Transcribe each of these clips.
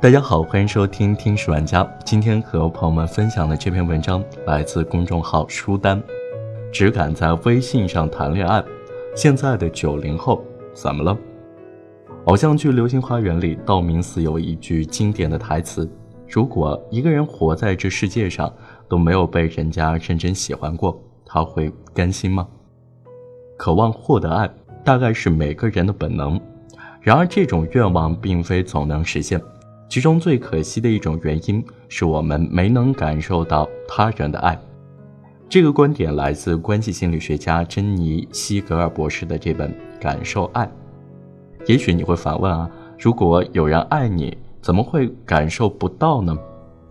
大家好，欢迎收听听史玩家。今天和朋友们分享的这篇文章来自公众号书单。只敢在微信上谈恋爱，现在的九零后怎么了？偶像剧《流星花园》里，道明寺有一句经典的台词：“如果一个人活在这世界上都没有被人家认真喜欢过，他会甘心吗？”渴望获得爱，大概是每个人的本能。然而，这种愿望并非总能实现。其中最可惜的一种原因，是我们没能感受到他人的爱。这个观点来自关系心理学家珍妮·西格尔博士的这本《感受爱》。也许你会反问啊，如果有人爱你，怎么会感受不到呢？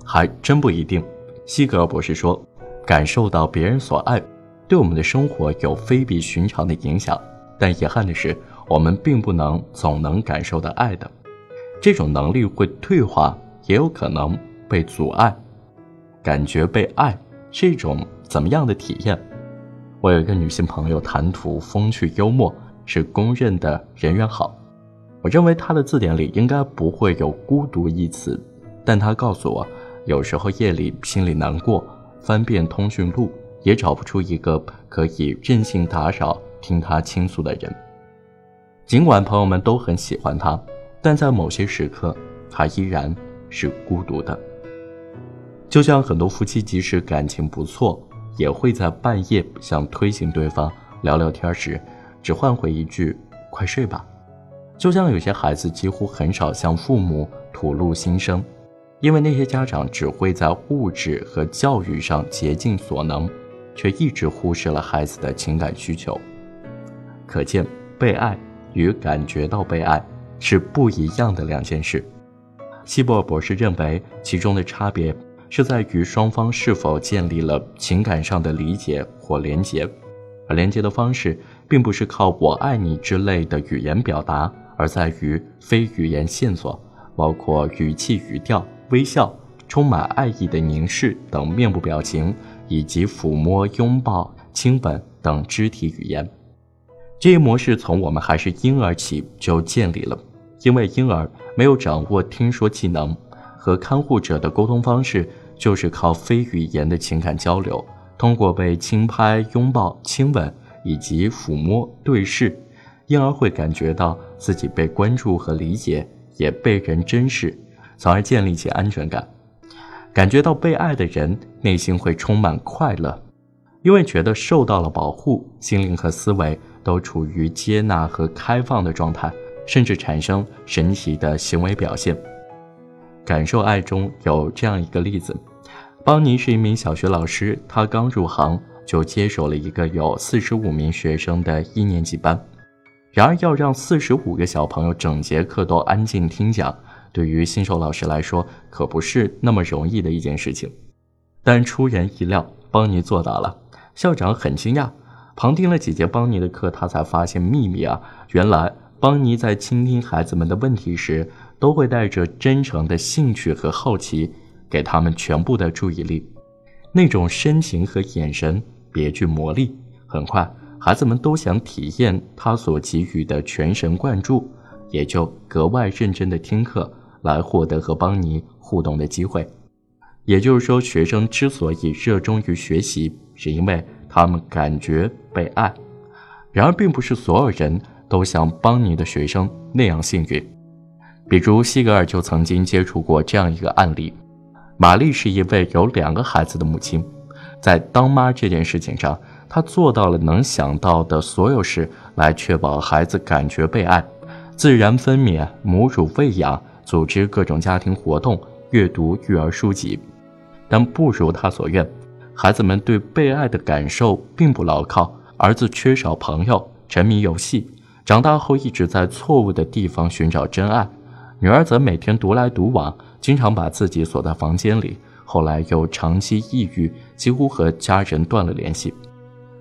还真不一定。西格尔博士说，感受到别人所爱，对我们的生活有非比寻常的影响。但遗憾的是，我们并不能总能感受到爱的。这种能力会退化，也有可能被阻碍。感觉被爱是一种怎么样的体验？我有一个女性朋友，谈吐风趣幽默，是公认的人缘好。我认为她的字典里应该不会有孤独一词，但她告诉我，有时候夜里心里难过，翻遍通讯录也找不出一个可以任性打扰听她倾诉的人。尽管朋友们都很喜欢她。但在某些时刻，他依然是孤独的。就像很多夫妻，即使感情不错，也会在半夜想推醒对方聊聊天时，只换回一句“快睡吧”。就像有些孩子几乎很少向父母吐露心声，因为那些家长只会在物质和教育上竭尽所能，却一直忽视了孩子的情感需求。可见，被爱与感觉到被爱。是不一样的两件事。希伯尔博士认为，其中的差别是在于双方是否建立了情感上的理解或连结，而连接的方式并不是靠“我爱你”之类的语言表达，而在于非语言线索，包括语气、语调、微笑、充满爱意的凝视等面部表情，以及抚摸、拥抱、亲吻等肢体语言。这一模式从我们还是婴儿起就建立了。因为婴儿没有掌握听说技能，和看护者的沟通方式就是靠非语言的情感交流，通过被轻拍、拥抱、亲吻以及抚摸、对视，婴儿会感觉到自己被关注和理解，也被人珍视，从而建立起安全感。感觉到被爱的人，内心会充满快乐，因为觉得受到了保护，心灵和思维都处于接纳和开放的状态。甚至产生神奇的行为表现。感受爱中有这样一个例子：邦尼是一名小学老师，他刚入行就接手了一个有四十五名学生的一年级班。然而，要让四十五个小朋友整节课都安静听讲，对于新手老师来说可不是那么容易的一件事情。但出人意料，邦尼做到了。校长很惊讶，旁听了几节邦尼的课，他才发现秘密啊，原来。邦尼在倾听孩子们的问题时，都会带着真诚的兴趣和好奇，给他们全部的注意力。那种深情和眼神别具魔力。很快，孩子们都想体验他所给予的全神贯注，也就格外认真的听课，来获得和邦尼互动的机会。也就是说，学生之所以热衷于学习，是因为他们感觉被爱。然而，并不是所有人。都像邦尼的学生那样幸运，比如西格尔就曾经接触过这样一个案例：玛丽是一位有两个孩子的母亲，在当妈这件事情上，她做到了能想到的所有事来确保孩子感觉被爱，自然分娩、母乳喂养、组织各种家庭活动、阅读育儿书籍，但不如她所愿，孩子们对被爱的感受并不牢靠，儿子缺少朋友，沉迷游戏。长大后一直在错误的地方寻找真爱，女儿则每天独来独往，经常把自己锁在房间里。后来又长期抑郁，几乎和家人断了联系。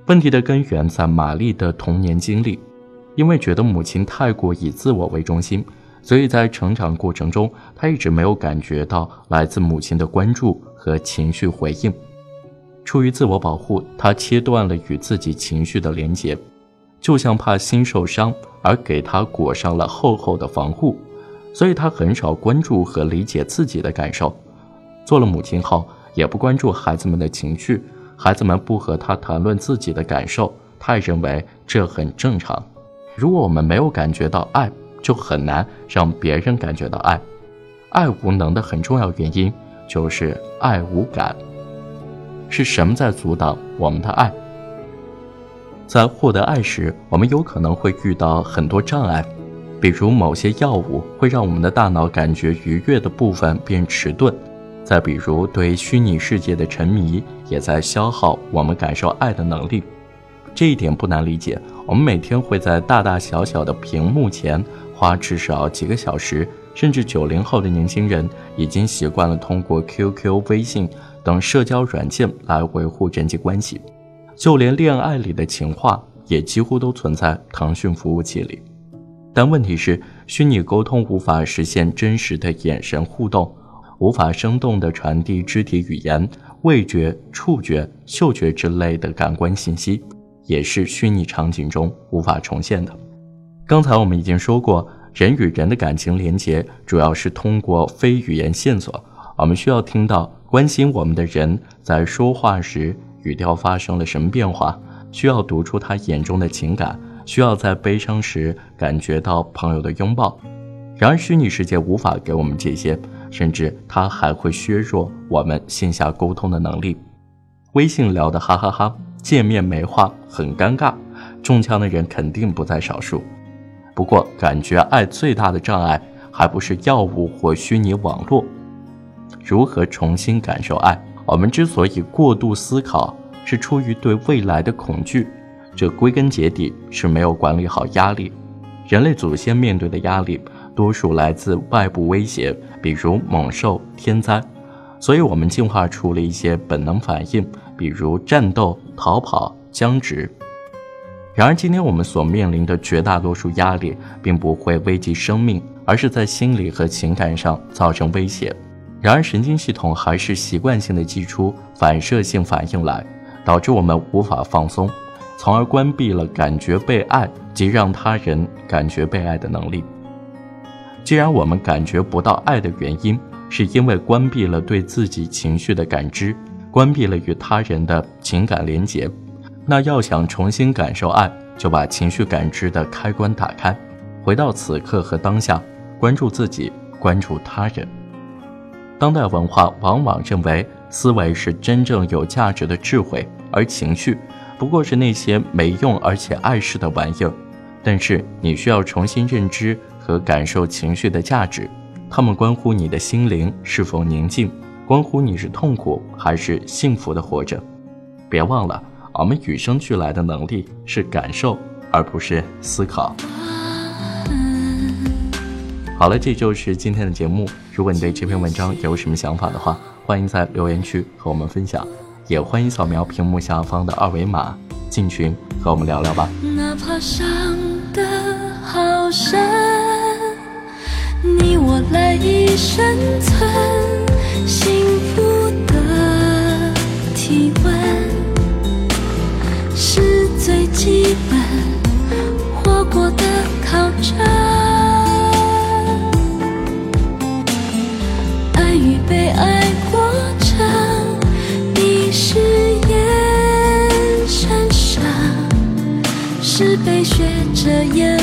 问题的根源在玛丽的童年经历，因为觉得母亲太过以自我为中心，所以在成长过程中，她一直没有感觉到来自母亲的关注和情绪回应。出于自我保护，她切断了与自己情绪的连结。就像怕心受伤而给他裹上了厚厚的防护，所以他很少关注和理解自己的感受。做了母亲后，也不关注孩子们的情绪，孩子们不和他谈论自己的感受，他也认为这很正常。如果我们没有感觉到爱，就很难让别人感觉到爱。爱无能的很重要原因就是爱无感。是什么在阻挡我们的爱？在获得爱时，我们有可能会遇到很多障碍，比如某些药物会让我们的大脑感觉愉悦的部分变迟钝；再比如对虚拟世界的沉迷，也在消耗我们感受爱的能力。这一点不难理解。我们每天会在大大小小的屏幕前花至少几个小时，甚至九零后的年轻人已经习惯了通过 QQ、微信等社交软件来维护人际关系。就连恋爱里的情话也几乎都存在腾讯服务器里，但问题是，虚拟沟通无法实现真实的眼神互动，无法生动地传递肢体语言、味觉、触觉、嗅觉之类的感官信息，也是虚拟场景中无法重现的。刚才我们已经说过，人与人的感情连结主要是通过非语言线索，我们需要听到关心我们的人在说话时。语调发生了什么变化？需要读出他眼中的情感，需要在悲伤时感觉到朋友的拥抱。然而，虚拟世界无法给我们这些，甚至它还会削弱我们线下沟通的能力。微信聊的哈哈哈，见面没话，很尴尬，中枪的人肯定不在少数。不过，感觉爱最大的障碍还不是药物或虚拟网络。如何重新感受爱？我们之所以过度思考，是出于对未来的恐惧，这归根结底是没有管理好压力。人类祖先面对的压力，多数来自外部威胁，比如猛兽、天灾，所以我们进化出了一些本能反应，比如战斗、逃跑、僵直。然而，今天我们所面临的绝大多数压力，并不会危及生命，而是在心理和情感上造成威胁。然而，神经系统还是习惯性的寄出反射性反应来，导致我们无法放松，从而关闭了感觉被爱及让他人感觉被爱的能力。既然我们感觉不到爱的原因，是因为关闭了对自己情绪的感知，关闭了与他人的情感连结，那要想重新感受爱，就把情绪感知的开关打开，回到此刻和当下，关注自己，关注他人。当代文化往往认为思维是真正有价值的智慧，而情绪不过是那些没用而且碍事的玩意儿。但是你需要重新认知和感受情绪的价值，它们关乎你的心灵是否宁静，关乎你是痛苦还是幸福的活着。别忘了，我们与生俱来的能力是感受，而不是思考。好了，这就是今天的节目。如果你对这篇文章有什么想法的话，欢迎在留言区和我们分享，也欢迎扫描屏幕下方的二维码进群和我们聊聊吧。哪怕伤得好深，你我赖以生存，幸福的体温是最基本，活过的。着烟